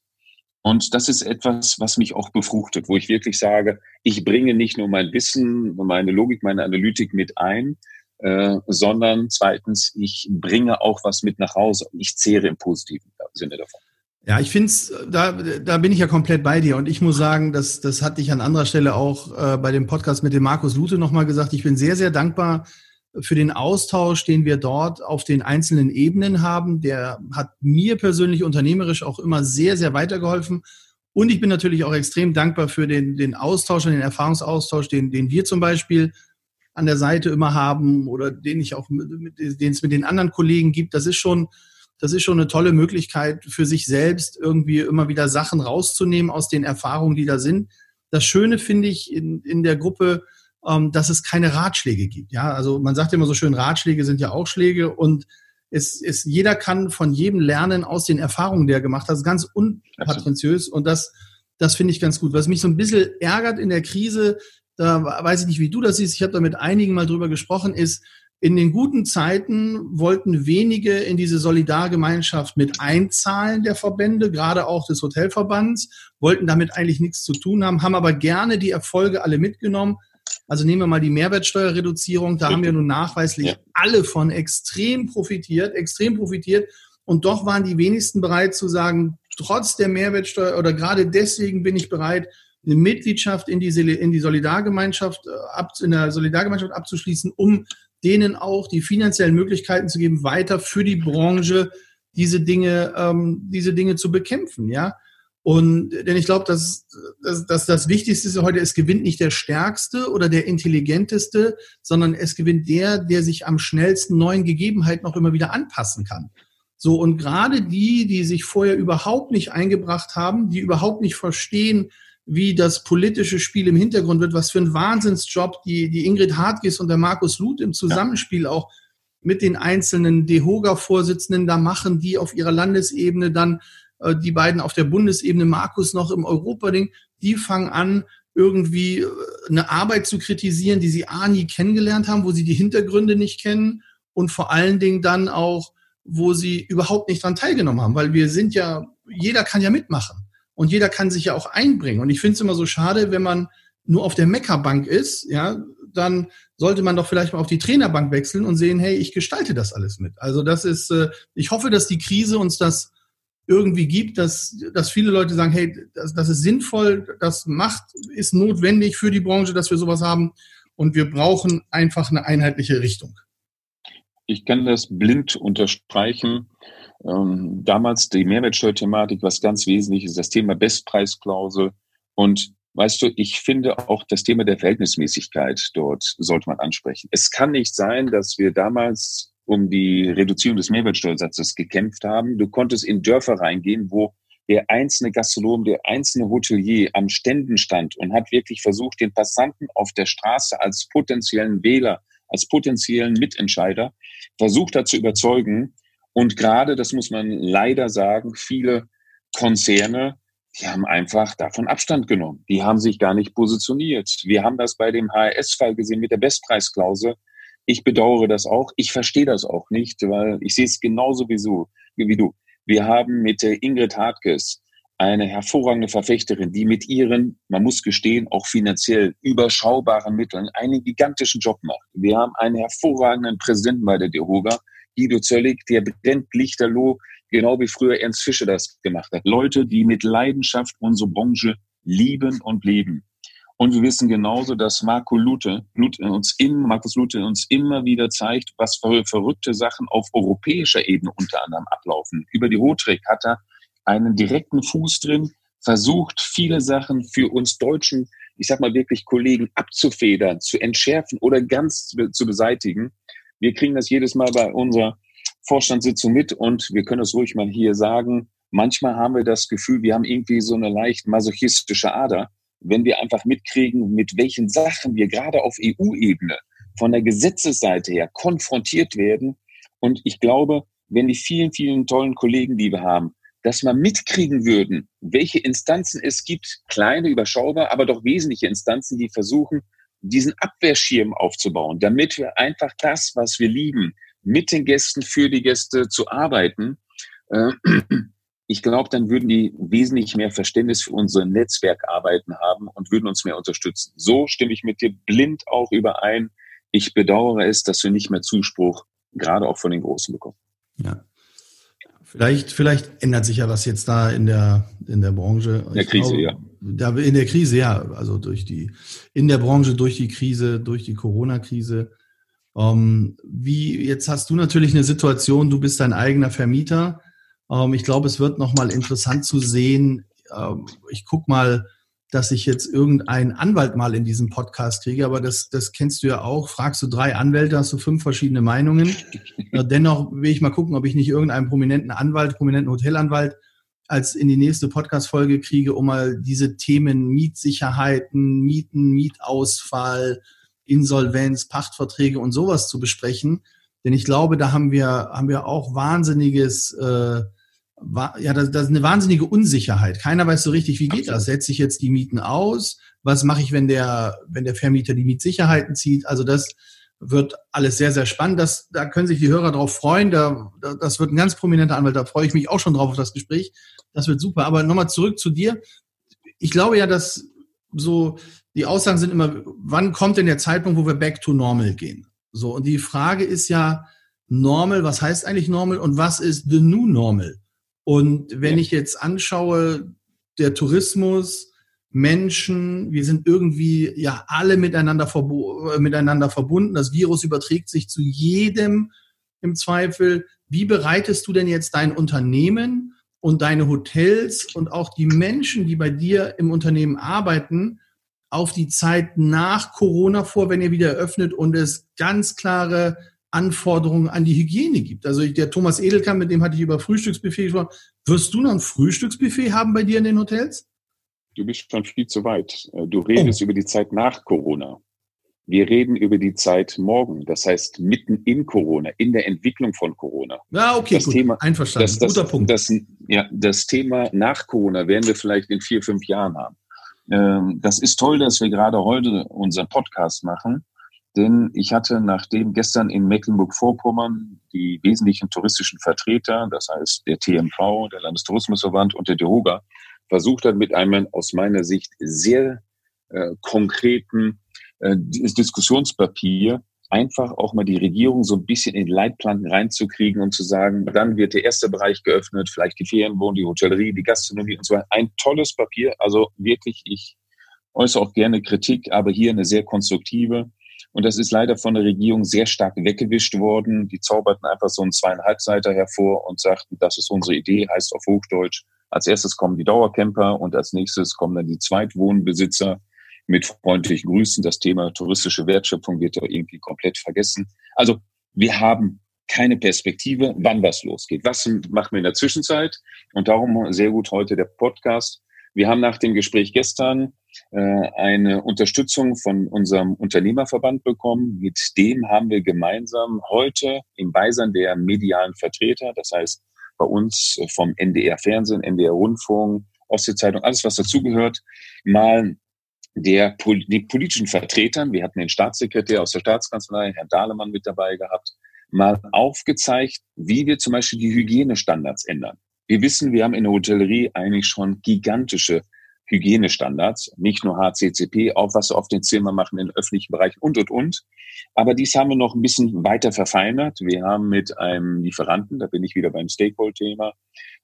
Und das ist etwas, was mich auch befruchtet, wo ich wirklich sage, ich bringe nicht nur mein Wissen, meine Logik, meine Analytik mit ein, äh, sondern zweitens, ich bringe auch was mit nach Hause ich zehre im positiven Sinne davon. Ja, ich finde es, da, da bin ich ja komplett bei dir. Und ich muss sagen, das, das hatte ich an anderer Stelle auch äh, bei dem Podcast mit dem Markus Lute nochmal gesagt. Ich bin sehr, sehr dankbar für den Austausch, den wir dort auf den einzelnen Ebenen haben. Der hat mir persönlich unternehmerisch auch immer sehr, sehr weitergeholfen. Und ich bin natürlich auch extrem dankbar für den, den Austausch und den Erfahrungsaustausch, den, den wir zum Beispiel an der Seite immer haben oder den ich auch, den es mit den anderen Kollegen gibt. Das ist schon, das ist schon eine tolle Möglichkeit für sich selbst, irgendwie immer wieder Sachen rauszunehmen aus den Erfahrungen, die da sind. Das Schöne finde ich in, in der Gruppe, ähm, dass es keine Ratschläge gibt. Ja, also man sagt immer so schön, Ratschläge sind ja auch Schläge und es ist, jeder kann von jedem lernen aus den Erfahrungen, die er gemacht hat. Das ist ganz unpatentiös und das, das finde ich ganz gut. Was mich so ein bisschen ärgert in der Krise, da weiß ich nicht, wie du das siehst, ich habe da mit einigen mal drüber gesprochen, ist, in den guten Zeiten wollten wenige in diese Solidargemeinschaft mit einzahlen der Verbände, gerade auch des Hotelverbands, wollten damit eigentlich nichts zu tun haben, haben aber gerne die Erfolge alle mitgenommen. Also nehmen wir mal die Mehrwertsteuerreduzierung, da haben wir nun nachweislich ja. alle von extrem profitiert, extrem profitiert. Und doch waren die wenigsten bereit zu sagen, trotz der Mehrwertsteuer oder gerade deswegen bin ich bereit, eine Mitgliedschaft in die, in die Solidargemeinschaft, äh, in der Solidargemeinschaft abzuschließen, um denen auch die finanziellen Möglichkeiten zu geben, weiter für die Branche diese Dinge, ähm, diese Dinge zu bekämpfen, ja. Und denn ich glaube, dass, dass, dass das Wichtigste ist heute, es gewinnt nicht der Stärkste oder der Intelligenteste, sondern es gewinnt der, der sich am schnellsten neuen Gegebenheiten auch immer wieder anpassen kann. So, und gerade die, die sich vorher überhaupt nicht eingebracht haben, die überhaupt nicht verstehen, wie das politische Spiel im Hintergrund wird, was für ein Wahnsinnsjob die, die Ingrid Hartges und der Markus Luth im Zusammenspiel auch mit den einzelnen DEHOGA-Vorsitzenden da machen, die auf ihrer Landesebene dann äh, die beiden auf der Bundesebene, Markus noch im Europading, die fangen an, irgendwie äh, eine Arbeit zu kritisieren, die sie A nie kennengelernt haben, wo sie die Hintergründe nicht kennen und vor allen Dingen dann auch, wo sie überhaupt nicht dran teilgenommen haben, weil wir sind ja, jeder kann ja mitmachen und jeder kann sich ja auch einbringen. Und ich finde es immer so schade, wenn man nur auf der Meckerbank ist, ja, dann sollte man doch vielleicht mal auf die Trainerbank wechseln und sehen, hey, ich gestalte das alles mit. Also das ist, äh, ich hoffe, dass die Krise uns das irgendwie gibt, dass, dass viele Leute sagen, hey, das, das ist sinnvoll, das macht, ist notwendig für die Branche, dass wir sowas haben und wir brauchen einfach eine einheitliche Richtung. Ich kann das blind unterstreichen. Ähm, damals die Mehrwertsteuerthematik, was ganz wesentlich ist, das Thema Bestpreisklausel. Und weißt du, ich finde auch das Thema der Verhältnismäßigkeit dort sollte man ansprechen. Es kann nicht sein, dass wir damals um die Reduzierung des Mehrwertsteuersatzes gekämpft haben. Du konntest in Dörfer reingehen, wo der einzelne Gastronom, der einzelne Hotelier am Ständen stand und hat wirklich versucht, den Passanten auf der Straße als potenziellen Wähler, als potenziellen Mitentscheider versucht hat zu überzeugen, und gerade, das muss man leider sagen, viele Konzerne, die haben einfach davon Abstand genommen. Die haben sich gar nicht positioniert. Wir haben das bei dem HRS-Fall gesehen mit der Bestpreisklausel. Ich bedauere das auch. Ich verstehe das auch nicht, weil ich sehe es genauso wie, du. Wir haben mit Ingrid Hartges eine hervorragende Verfechterin, die mit ihren, man muss gestehen, auch finanziell überschaubaren Mitteln einen gigantischen Job macht. Wir haben einen hervorragenden Präsidenten bei der DEHOGA, Guido Zöllig, der brennt lichterloh, genau wie früher Ernst Fischer das gemacht hat. Leute, die mit Leidenschaft unsere Branche lieben und leben. Und wir wissen genauso, dass Marco Lute, Lute uns im, Markus Lute uns immer wieder zeigt, was für verrückte Sachen auf europäischer Ebene unter anderem ablaufen. Über die Hotrek hat er einen direkten Fuß drin, versucht, viele Sachen für uns Deutschen, ich sag mal wirklich Kollegen abzufedern, zu entschärfen oder ganz zu beseitigen. Wir kriegen das jedes Mal bei unserer Vorstandssitzung mit und wir können es ruhig mal hier sagen. Manchmal haben wir das Gefühl, wir haben irgendwie so eine leicht masochistische Ader, wenn wir einfach mitkriegen, mit welchen Sachen wir gerade auf EU-Ebene von der Gesetzesseite her konfrontiert werden. Und ich glaube, wenn die vielen, vielen tollen Kollegen, die wir haben, dass wir mitkriegen würden, welche Instanzen es gibt, kleine, überschaubar, aber doch wesentliche Instanzen, die versuchen, diesen Abwehrschirm aufzubauen, damit wir einfach das, was wir lieben, mit den Gästen, für die Gäste zu arbeiten. Äh, ich glaube, dann würden die wesentlich mehr Verständnis für unsere Netzwerkarbeiten haben und würden uns mehr unterstützen. So stimme ich mit dir blind auch überein. Ich bedauere es, dass wir nicht mehr Zuspruch gerade auch von den Großen bekommen. Ja. Vielleicht, vielleicht ändert sich ja was jetzt da in der, in der Branche. Der Krise, glaube, ja. Da, in der Krise, ja. Also durch die, in der Branche, durch die Krise, durch die Corona-Krise. Ähm, wie, jetzt hast du natürlich eine Situation, du bist dein eigener Vermieter. Ähm, ich glaube, es wird nochmal interessant zu sehen. Ähm, ich guck mal, dass ich jetzt irgendeinen Anwalt mal in diesem Podcast kriege, aber das, das kennst du ja auch. Fragst du drei Anwälte, hast du fünf verschiedene Meinungen. Dennoch will ich mal gucken, ob ich nicht irgendeinen prominenten Anwalt, prominenten Hotelanwalt als in die nächste Podcast-Folge kriege, um mal diese Themen Mietsicherheiten, Mieten, Mietausfall, Insolvenz, Pachtverträge und sowas zu besprechen. Denn ich glaube, da haben wir, haben wir auch wahnsinniges äh, ja, das, das ist eine wahnsinnige Unsicherheit. Keiner weiß so richtig, wie geht das? Setze ich jetzt die Mieten aus? Was mache ich, wenn der, wenn der Vermieter die Mietsicherheiten zieht? Also das wird alles sehr, sehr spannend. Das, da können sich die Hörer drauf freuen. Da, das wird ein ganz prominenter Anwalt. Da freue ich mich auch schon drauf auf das Gespräch. Das wird super. Aber nochmal zurück zu dir. Ich glaube ja, dass so die Aussagen sind immer, wann kommt denn der Zeitpunkt, wo wir back to normal gehen? So, und die Frage ist ja, normal, was heißt eigentlich normal und was ist the new normal? Und wenn ich jetzt anschaue, der Tourismus, Menschen, wir sind irgendwie ja alle miteinander, verbo äh, miteinander verbunden. Das Virus überträgt sich zu jedem im Zweifel. Wie bereitest du denn jetzt dein Unternehmen und deine Hotels und auch die Menschen, die bei dir im Unternehmen arbeiten, auf die Zeit nach Corona vor, wenn ihr wieder eröffnet und es ganz klare Anforderungen an die Hygiene gibt. Also der Thomas Edelkamp, mit dem hatte ich über Frühstücksbuffet gesprochen. Wirst du noch ein Frühstücksbuffet haben bei dir in den Hotels? Du bist schon viel zu weit. Du redest oh. über die Zeit nach Corona. Wir reden über die Zeit morgen, das heißt mitten in Corona, in der Entwicklung von Corona. Ja, okay, das gut. Thema, einverstanden. Das, das, Guter Punkt. Das, ja, das Thema nach Corona werden wir vielleicht in vier, fünf Jahren haben. Ähm, das ist toll, dass wir gerade heute unseren Podcast machen, denn ich hatte nachdem gestern in Mecklenburg-Vorpommern die wesentlichen touristischen Vertreter, das heißt der TMV, der Landestourismusverband und der DEHOGA, versucht hat, mit einem aus meiner Sicht sehr äh, konkreten äh, Diskussionspapier einfach auch mal die Regierung so ein bisschen in Leitplanken reinzukriegen und zu sagen, dann wird der erste Bereich geöffnet, vielleicht die Ferienwohnung, die Hotellerie, die Gastronomie und so weiter. Ein tolles Papier. Also wirklich, ich äußere auch gerne Kritik, aber hier eine sehr konstruktive. Und das ist leider von der Regierung sehr stark weggewischt worden. Die zauberten einfach so einen zweieinhalb Seiter hervor und sagten, das ist unsere Idee, heißt auf Hochdeutsch. Als erstes kommen die Dauercamper und als nächstes kommen dann die Zweitwohnbesitzer mit freundlichen Grüßen. Das Thema touristische Wertschöpfung wird ja irgendwie komplett vergessen. Also wir haben keine Perspektive, wann was losgeht. Was machen wir in der Zwischenzeit? Und darum sehr gut heute der Podcast. Wir haben nach dem Gespräch gestern äh, eine Unterstützung von unserem Unternehmerverband bekommen. Mit dem haben wir gemeinsam heute im Beisein der medialen Vertreter, das heißt bei uns vom NDR Fernsehen, NDR Rundfunk, Ostsee-Zeitung, alles was dazugehört, mal der die politischen Vertretern, wir hatten den Staatssekretär aus der Staatskanzlei, Herrn Dahlemann mit dabei gehabt, mal aufgezeigt, wie wir zum Beispiel die Hygienestandards ändern. Wir wissen, wir haben in der Hotellerie eigentlich schon gigantische Hygienestandards, nicht nur HCCP, auch was wir auf den Zimmer machen in öffentlichen Bereichen und, und, und. Aber dies haben wir noch ein bisschen weiter verfeinert. Wir haben mit einem Lieferanten, da bin ich wieder beim Stakeholder-Thema,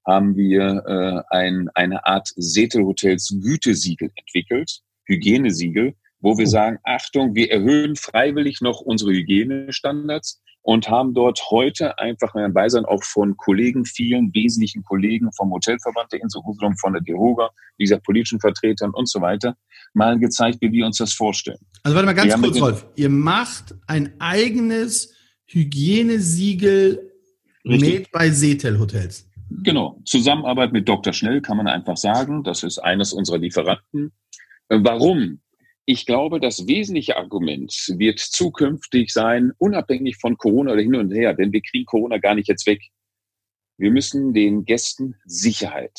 haben wir äh, ein, eine Art Setel-Hotels Gütesiegel entwickelt. Hygienesiegel, wo wir oh. sagen, Achtung, wir erhöhen freiwillig noch unsere Hygienestandards und haben dort heute einfach ein Beisein auch von Kollegen, vielen wesentlichen Kollegen vom Hotelverband der Insel Usedom, von der DEHOGA, dieser politischen Vertretern und so weiter, mal gezeigt, wie wir uns das vorstellen. Also warte mal ganz kurz, Rolf. Ihr macht ein eigenes Hygienesiegel made bei Seetel Hotels. Genau. Zusammenarbeit mit Dr. Schnell kann man einfach sagen. Das ist eines unserer Lieferanten. Warum? Ich glaube, das wesentliche Argument wird zukünftig sein, unabhängig von Corona oder hin und her, denn wir kriegen Corona gar nicht jetzt weg. Wir müssen den Gästen Sicherheit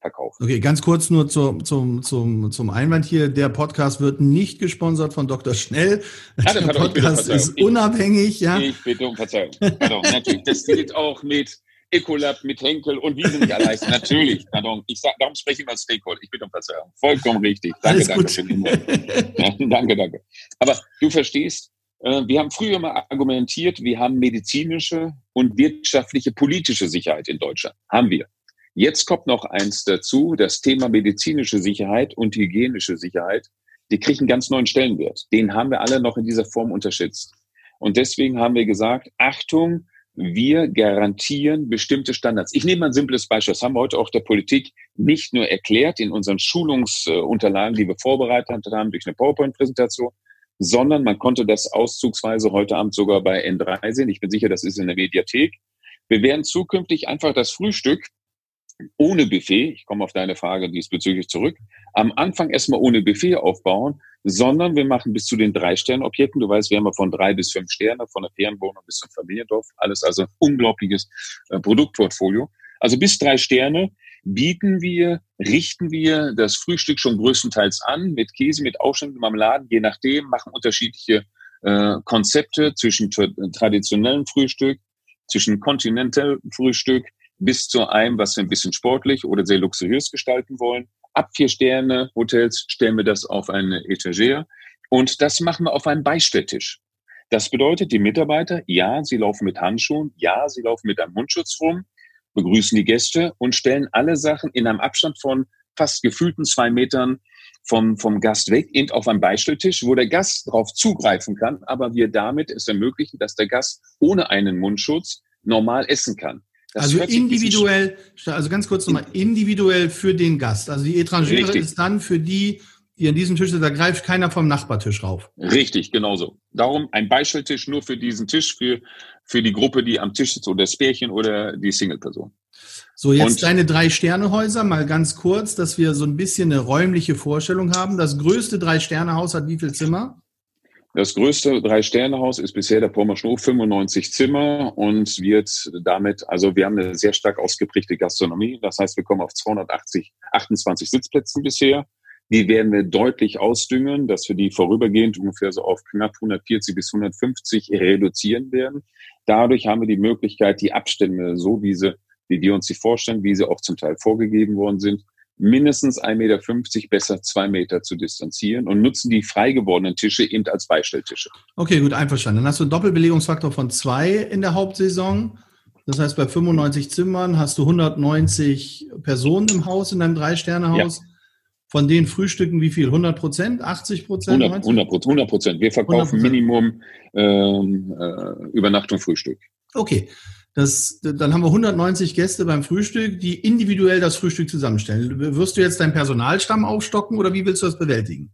verkaufen. Okay, ganz kurz nur zu, zum, zum, zum Einwand hier. Der Podcast wird nicht gesponsert von Dr. Schnell. Ah, der Podcast ist unabhängig, ja. Ich bitte um Verzeihung. Pardon, natürlich. Das gilt auch mit Ecolab mit Henkel und wie sie nicht alle heißen. Natürlich, pardon. Ich sag, darum spreche ich mal Stakeholder. Ich bitte um Verzeihung. Vollkommen richtig. Danke, Alles danke. Gut. Ja, danke, danke. Aber du verstehst, äh, wir haben früher mal argumentiert, wir haben medizinische und wirtschaftliche politische Sicherheit in Deutschland. Haben wir. Jetzt kommt noch eins dazu, das Thema medizinische Sicherheit und hygienische Sicherheit. Die kriegen einen ganz neuen Stellenwert. Den haben wir alle noch in dieser Form unterschätzt. Und deswegen haben wir gesagt, Achtung, wir garantieren bestimmte Standards. Ich nehme ein simples Beispiel. Das haben wir heute auch der Politik nicht nur erklärt in unseren Schulungsunterlagen, die wir vorbereitet haben durch eine PowerPoint-Präsentation, sondern man konnte das auszugsweise heute Abend sogar bei N3 sehen. Ich bin sicher, das ist in der Mediathek. Wir werden zukünftig einfach das Frühstück ohne Buffet, ich komme auf deine Frage diesbezüglich zurück, am Anfang erstmal ohne Buffet aufbauen, sondern wir machen bis zu den drei Sternobjekten. Du weißt, wir haben ja von drei bis fünf Sterne, von der Ferienwohnung bis zum Familiendorf, alles also unglaubliches äh, Produktportfolio. Also bis drei Sterne bieten wir, richten wir das Frühstück schon größtenteils an mit Käse, mit Aufschnitt, Marmeladen, je nachdem, machen unterschiedliche äh, Konzepte zwischen traditionellem Frühstück, zwischen Continental Frühstück bis zu einem, was wir ein bisschen sportlich oder sehr luxuriös gestalten wollen. Ab vier Sterne Hotels stellen wir das auf eine Etagere und das machen wir auf einen Beistelltisch. Das bedeutet, die Mitarbeiter, ja, sie laufen mit Handschuhen, ja, sie laufen mit einem Mundschutz rum, begrüßen die Gäste und stellen alle Sachen in einem Abstand von fast gefühlten zwei Metern vom, vom Gast weg, eben auf einem Beistelltisch, wo der Gast darauf zugreifen kann, aber wir damit es ermöglichen, dass der Gast ohne einen Mundschutz normal essen kann. Das also individuell, also ganz kurz nochmal, individuell für den Gast. Also die Etrangere ist dann für die, die an diesem Tisch sind, da greift keiner vom Nachbartisch rauf. Richtig, genauso. Darum ein Beistelltisch nur für diesen Tisch, für, für die Gruppe, die am Tisch sitzt oder das Pärchen oder die Single-Person. So, jetzt Und deine drei Sternehäuser, mal ganz kurz, dass wir so ein bisschen eine räumliche Vorstellung haben. Das größte Drei-Sterne-Haus hat wie viel Zimmer? Das größte Drei-Sterne-Haus ist bisher der Pommerschnow, 95 Zimmer und wird damit, also wir haben eine sehr stark ausgeprägte Gastronomie. Das heißt, wir kommen auf 280, 28 Sitzplätzen bisher. Die werden wir deutlich ausdüngen, dass wir die vorübergehend ungefähr so auf knapp 140 bis 150 reduzieren werden. Dadurch haben wir die Möglichkeit, die Abstände, so wie sie, wie wir uns sie vorstellen, wie sie auch zum Teil vorgegeben worden sind, mindestens 1,50 Meter, besser zwei Meter zu distanzieren und nutzen die frei gewordenen Tische eben als Beistelltische. Okay, gut, einverstanden. Dann hast du einen Doppelbelegungsfaktor von zwei in der Hauptsaison. Das heißt, bei 95 Zimmern hast du 190 Personen im Haus, in deinem Drei-Sterne-Haus. Ja. Von denen frühstücken wie viel? 100 Prozent? 80 Prozent? 100 Prozent. Wir verkaufen 100%. Minimum ähm, äh, Übernachtung, Frühstück. Okay. Das, dann haben wir 190 Gäste beim Frühstück, die individuell das Frühstück zusammenstellen. Wirst du jetzt deinen Personalstamm aufstocken oder wie willst du das bewältigen?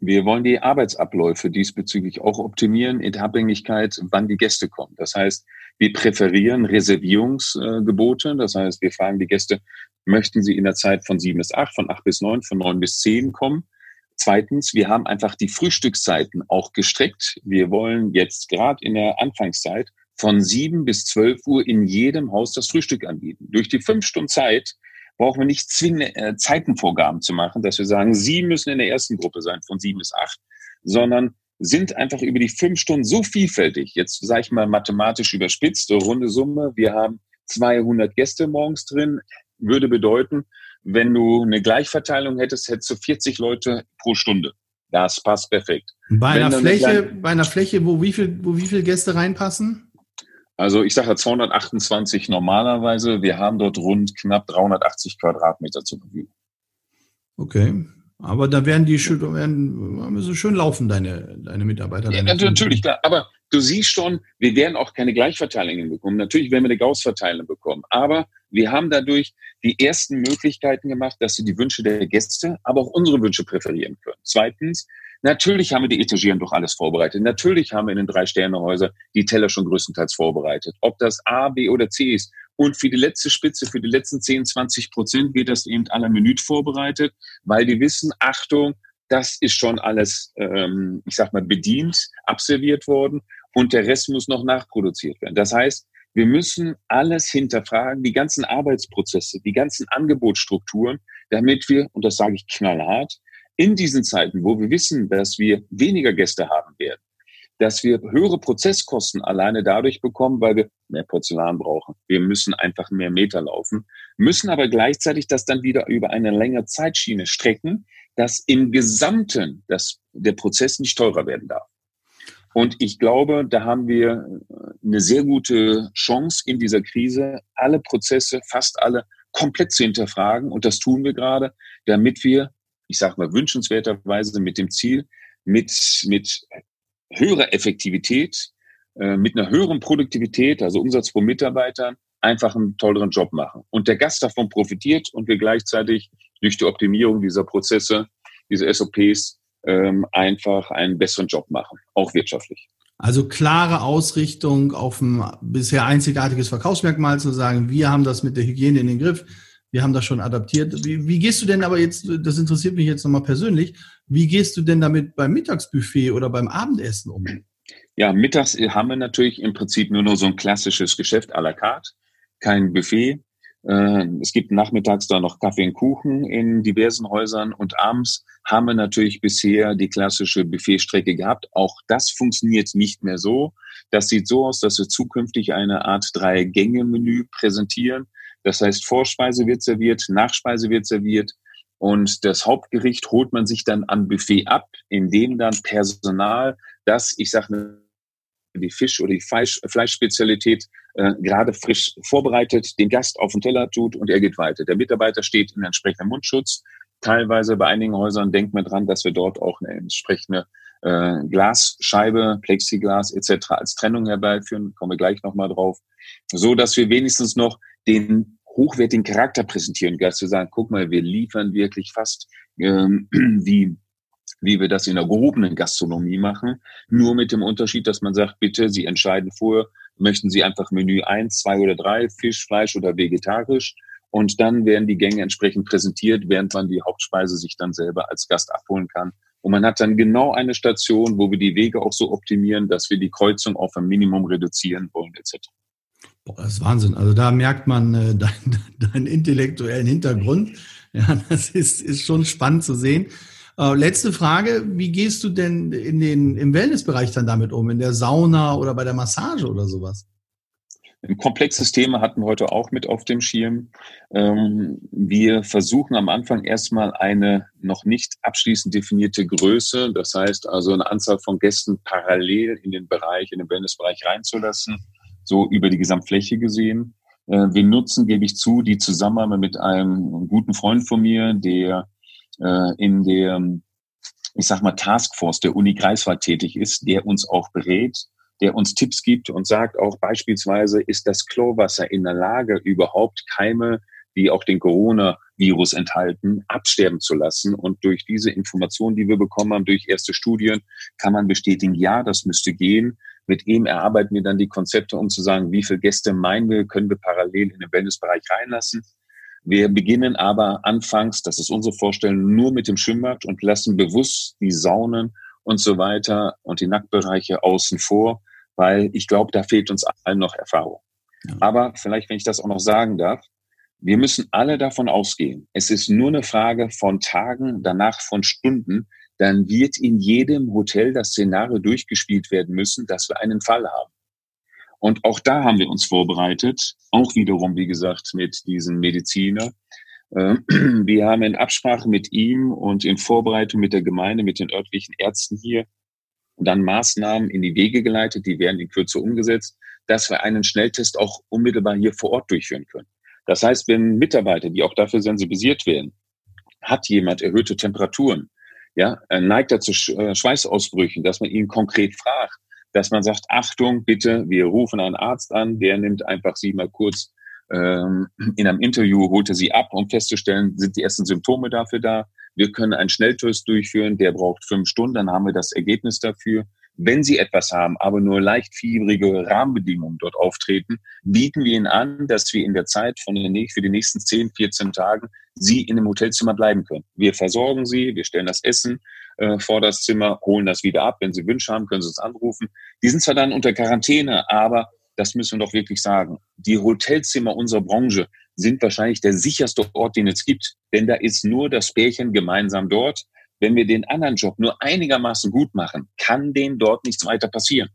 Wir wollen die Arbeitsabläufe diesbezüglich auch optimieren in Abhängigkeit, wann die Gäste kommen. Das heißt, wir präferieren Reservierungsgebote. Das heißt, wir fragen die Gäste, möchten sie in der Zeit von sieben bis acht, von acht bis neun, von neun bis zehn kommen? Zweitens, wir haben einfach die Frühstückszeiten auch gestreckt. Wir wollen jetzt gerade in der Anfangszeit von sieben bis zwölf Uhr in jedem Haus das Frühstück anbieten. Durch die fünf Stunden Zeit brauchen wir nicht zwingende äh, Zeitenvorgaben zu machen, dass wir sagen, Sie müssen in der ersten Gruppe sein, von sieben bis acht, sondern sind einfach über die fünf Stunden so vielfältig. Jetzt sage ich mal mathematisch überspitzt, runde Summe. Wir haben 200 Gäste morgens drin, würde bedeuten, wenn du eine Gleichverteilung hättest, hättest du 40 Leute pro Stunde. Das passt perfekt. Bei einer Fläche, bei einer Fläche, wo wie viel, wo wie viele Gäste reinpassen? Also ich sage 228 normalerweise. Wir haben dort rund knapp 380 Quadratmeter zur Verfügung. Okay. Aber da werden die schön, werden, so schön laufen, deine, deine Mitarbeiter. Deine ja, natürlich, klar. Aber du siehst schon, wir werden auch keine Gleichverteilungen bekommen. Natürlich werden wir eine Gaussverteilung bekommen. Aber wir haben dadurch die ersten Möglichkeiten gemacht, dass sie die Wünsche der Gäste, aber auch unsere Wünsche präferieren können. Zweitens, Natürlich haben wir die Etagieren doch alles vorbereitet. Natürlich haben wir in den drei Sternehäuser die Teller schon größtenteils vorbereitet. Ob das A, B oder C ist. Und für die letzte Spitze, für die letzten 10, 20 Prozent wird das eben aller Minute vorbereitet, weil die wissen, Achtung, das ist schon alles, ähm, ich sag mal, bedient, abserviert worden und der Rest muss noch nachproduziert werden. Das heißt, wir müssen alles hinterfragen, die ganzen Arbeitsprozesse, die ganzen Angebotsstrukturen, damit wir, und das sage ich knallhart, in diesen Zeiten, wo wir wissen, dass wir weniger Gäste haben werden, dass wir höhere Prozesskosten alleine dadurch bekommen, weil wir mehr Porzellan brauchen. Wir müssen einfach mehr Meter laufen, müssen aber gleichzeitig das dann wieder über eine längere Zeitschiene strecken, dass im Gesamten das, der Prozess nicht teurer werden darf. Und ich glaube, da haben wir eine sehr gute Chance in dieser Krise, alle Prozesse, fast alle, komplett zu hinterfragen. Und das tun wir gerade, damit wir ich sage mal, wünschenswerterweise mit dem Ziel, mit, mit höherer Effektivität, äh, mit einer höheren Produktivität, also Umsatz pro Mitarbeiter, einfach einen tolleren Job machen. Und der Gast davon profitiert und wir gleichzeitig durch die Optimierung dieser Prozesse, diese SOPs, ähm, einfach einen besseren Job machen, auch wirtschaftlich. Also klare Ausrichtung auf ein bisher einzigartiges Verkaufsmerkmal zu sagen, wir haben das mit der Hygiene in den Griff, wir haben das schon adaptiert. Wie, wie gehst du denn aber jetzt, das interessiert mich jetzt nochmal persönlich, wie gehst du denn damit beim Mittagsbuffet oder beim Abendessen um? Ja, mittags haben wir natürlich im Prinzip nur noch so ein klassisches Geschäft à la carte, kein Buffet. Äh, es gibt nachmittags da noch Kaffee und Kuchen in diversen Häusern und abends haben wir natürlich bisher die klassische Buffetstrecke gehabt. Auch das funktioniert nicht mehr so. Das sieht so aus, dass wir zukünftig eine Art Drei-Gänge-Menü präsentieren. Das heißt, Vorspeise wird serviert, Nachspeise wird serviert und das Hauptgericht holt man sich dann am Buffet ab, indem dann Personal das, ich sage die Fisch- oder die Fleisch, Fleischspezialität äh, gerade frisch vorbereitet, den Gast auf den Teller tut und er geht weiter. Der Mitarbeiter steht in entsprechendem Mundschutz. Teilweise bei einigen Häusern denkt man dran, dass wir dort auch eine entsprechende äh, Glasscheibe, Plexiglas etc. als Trennung herbeiführen. Kommen wir gleich nochmal drauf. So dass wir wenigstens noch den hochwertigen Charakter präsentieren, dass wir sagen, guck mal, wir liefern wirklich fast ähm, wie wie wir das in der gehobenen Gastronomie machen. Nur mit dem Unterschied, dass man sagt, bitte, Sie entscheiden vorher, möchten Sie einfach Menü eins, zwei oder drei, Fisch, Fleisch oder vegetarisch. Und dann werden die Gänge entsprechend präsentiert, während man die Hauptspeise sich dann selber als Gast abholen kann. Und man hat dann genau eine Station, wo wir die Wege auch so optimieren, dass wir die Kreuzung auf ein Minimum reduzieren wollen, etc. Boah, das ist Wahnsinn. Also da merkt man äh, deinen dein intellektuellen Hintergrund. Ja, das ist, ist schon spannend zu sehen. Äh, letzte Frage, wie gehst du denn in den, im Wellnessbereich dann damit um? In der Sauna oder bei der Massage oder sowas? Ein komplexes Thema hatten wir heute auch mit auf dem Schirm. Ähm, wir versuchen am Anfang erstmal eine noch nicht abschließend definierte Größe, das heißt also eine Anzahl von Gästen parallel in den Bereich, in den Wellnessbereich reinzulassen, so über die Gesamtfläche gesehen. Äh, wir nutzen, gebe ich zu, die Zusammenarbeit mit einem guten Freund von mir, der äh, in der, ich sag mal, Taskforce der Uni Greifswald tätig ist, der uns auch berät, der uns Tipps gibt und sagt auch beispielsweise, ist das Chlorwasser in der Lage, überhaupt Keime, die auch den Corona-Virus enthalten, absterben zu lassen. Und durch diese Informationen, die wir bekommen haben, durch erste Studien, kann man bestätigen, ja, das müsste gehen. Mit ihm erarbeiten wir dann die Konzepte, um zu sagen, wie viele Gäste meinen wir, können wir parallel in den Wellnessbereich reinlassen. Wir beginnen aber anfangs, das ist unsere Vorstellung, nur mit dem Schwimmbad und lassen bewusst die Saunen und so weiter und die Nacktbereiche außen vor, weil ich glaube, da fehlt uns allen noch Erfahrung. Ja. Aber vielleicht, wenn ich das auch noch sagen darf, wir müssen alle davon ausgehen. Es ist nur eine Frage von Tagen, danach von Stunden. Dann wird in jedem Hotel das Szenario durchgespielt werden müssen, dass wir einen Fall haben. Und auch da haben wir uns vorbereitet, auch wiederum, wie gesagt, mit diesem Mediziner. Ähm, wir haben in Absprache mit ihm und in Vorbereitung mit der Gemeinde, mit den örtlichen Ärzten hier dann Maßnahmen in die Wege geleitet, die werden in Kürze umgesetzt, dass wir einen Schnelltest auch unmittelbar hier vor Ort durchführen können. Das heißt, wenn Mitarbeiter, die auch dafür sensibilisiert werden, hat jemand erhöhte Temperaturen, ja, neigt er zu äh, Schweißausbrüchen, dass man ihn konkret fragt, dass man sagt, Achtung, bitte, wir rufen einen Arzt an, der nimmt einfach sie mal kurz ähm, in einem Interview, holte sie ab, um festzustellen, sind die ersten Symptome dafür da. Wir können einen Schnelltest durchführen, der braucht fünf Stunden, dann haben wir das Ergebnis dafür. Wenn Sie etwas haben, aber nur leicht fiebrige Rahmenbedingungen dort auftreten, bieten wir Ihnen an, dass wir in der Zeit von den, für die nächsten 10, 14 Tagen Sie in dem Hotelzimmer bleiben können. Wir versorgen Sie, wir stellen das Essen äh, vor das Zimmer, holen das wieder ab. Wenn Sie Wünsche haben, können Sie uns anrufen. Die sind zwar dann unter Quarantäne, aber das müssen wir doch wirklich sagen. Die Hotelzimmer unserer Branche sind wahrscheinlich der sicherste Ort, den es gibt. Denn da ist nur das Pärchen gemeinsam dort. Wenn wir den anderen Job nur einigermaßen gut machen, kann denen dort nichts weiter passieren.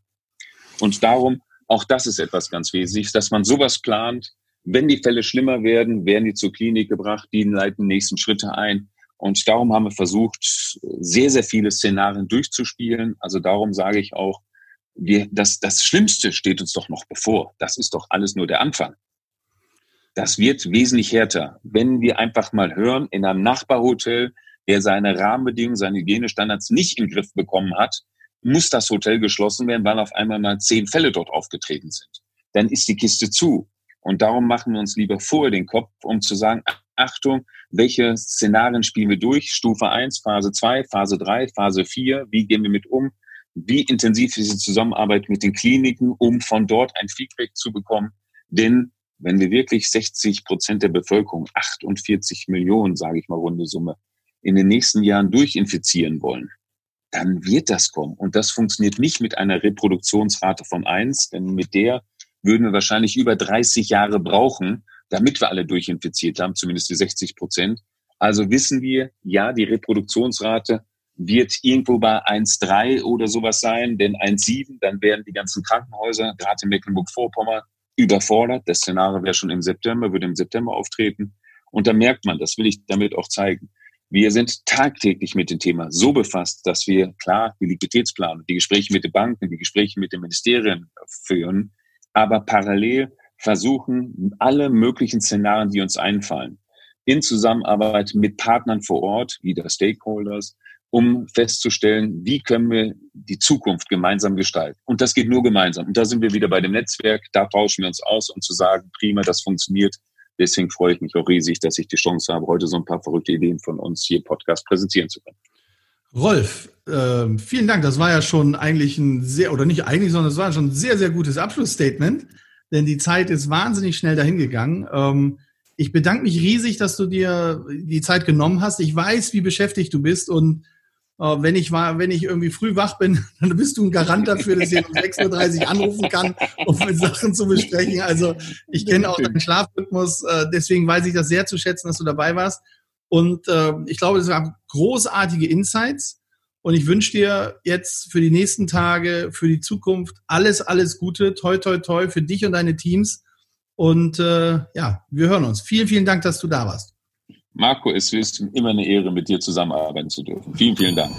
Und darum, auch das ist etwas ganz Wesentliches, dass man sowas plant. Wenn die Fälle schlimmer werden, werden die zur Klinik gebracht, die leiten nächsten Schritte ein. Und darum haben wir versucht, sehr, sehr viele Szenarien durchzuspielen. Also darum sage ich auch, wir, das, das Schlimmste steht uns doch noch bevor. Das ist doch alles nur der Anfang. Das wird wesentlich härter. Wenn wir einfach mal hören, in einem Nachbarhotel, der seine Rahmenbedingungen, seine Hygienestandards nicht im Griff bekommen hat, muss das Hotel geschlossen werden, weil auf einmal mal zehn Fälle dort aufgetreten sind. Dann ist die Kiste zu. Und darum machen wir uns lieber vorher den Kopf, um zu sagen, Achtung, welche Szenarien spielen wir durch? Stufe 1, Phase 2, Phase 3, Phase 4, wie gehen wir mit um? Wie intensiv ist die Zusammenarbeit mit den Kliniken, um von dort ein Feedback zu bekommen? Denn wenn wir wirklich 60 Prozent der Bevölkerung, 48 Millionen, sage ich mal runde Summe, in den nächsten Jahren durchinfizieren wollen, dann wird das kommen. Und das funktioniert nicht mit einer Reproduktionsrate von eins, denn mit der würden wir wahrscheinlich über 30 Jahre brauchen, damit wir alle durchinfiziert haben, zumindest die 60 Prozent. Also wissen wir, ja, die Reproduktionsrate wird irgendwo bei 1,3 oder sowas sein, denn 1,7, dann werden die ganzen Krankenhäuser, gerade in Mecklenburg-Vorpommern, überfordert. Das Szenario wäre schon im September, würde im September auftreten. Und da merkt man, das will ich damit auch zeigen. Wir sind tagtäglich mit dem Thema so befasst, dass wir klar die Liquiditätsplanung, die Gespräche mit den Banken, die Gespräche mit den Ministerien führen, aber parallel versuchen, alle möglichen Szenarien, die uns einfallen, in Zusammenarbeit mit Partnern vor Ort, wie der Stakeholders, um festzustellen, wie können wir die Zukunft gemeinsam gestalten. Und das geht nur gemeinsam. Und da sind wir wieder bei dem Netzwerk, da tauschen wir uns aus, um zu sagen, prima, das funktioniert. Deswegen freue ich mich auch riesig, dass ich die Chance habe, heute so ein paar verrückte Ideen von uns hier Podcast präsentieren zu können. Rolf, äh, vielen Dank. Das war ja schon eigentlich ein sehr, oder nicht eigentlich, sondern es war schon ein sehr, sehr gutes Abschlussstatement, denn die Zeit ist wahnsinnig schnell dahingegangen. Ähm, ich bedanke mich riesig, dass du dir die Zeit genommen hast. Ich weiß, wie beschäftigt du bist und wenn ich war, wenn ich irgendwie früh wach bin, dann bist du ein Garant dafür, dass ich um 6.30 Uhr anrufen kann, um mit Sachen zu besprechen. Also ich kenne auch deinen Schlafrhythmus, äh, deswegen weiß ich das sehr zu schätzen, dass du dabei warst. Und äh, ich glaube, das waren großartige Insights. Und ich wünsche dir jetzt für die nächsten Tage, für die Zukunft alles, alles Gute, toi, toi, toi für dich und deine Teams. Und äh, ja, wir hören uns. Vielen, vielen Dank, dass du da warst. Marco, es ist immer eine Ehre, mit dir zusammenarbeiten zu dürfen. Vielen, vielen Dank.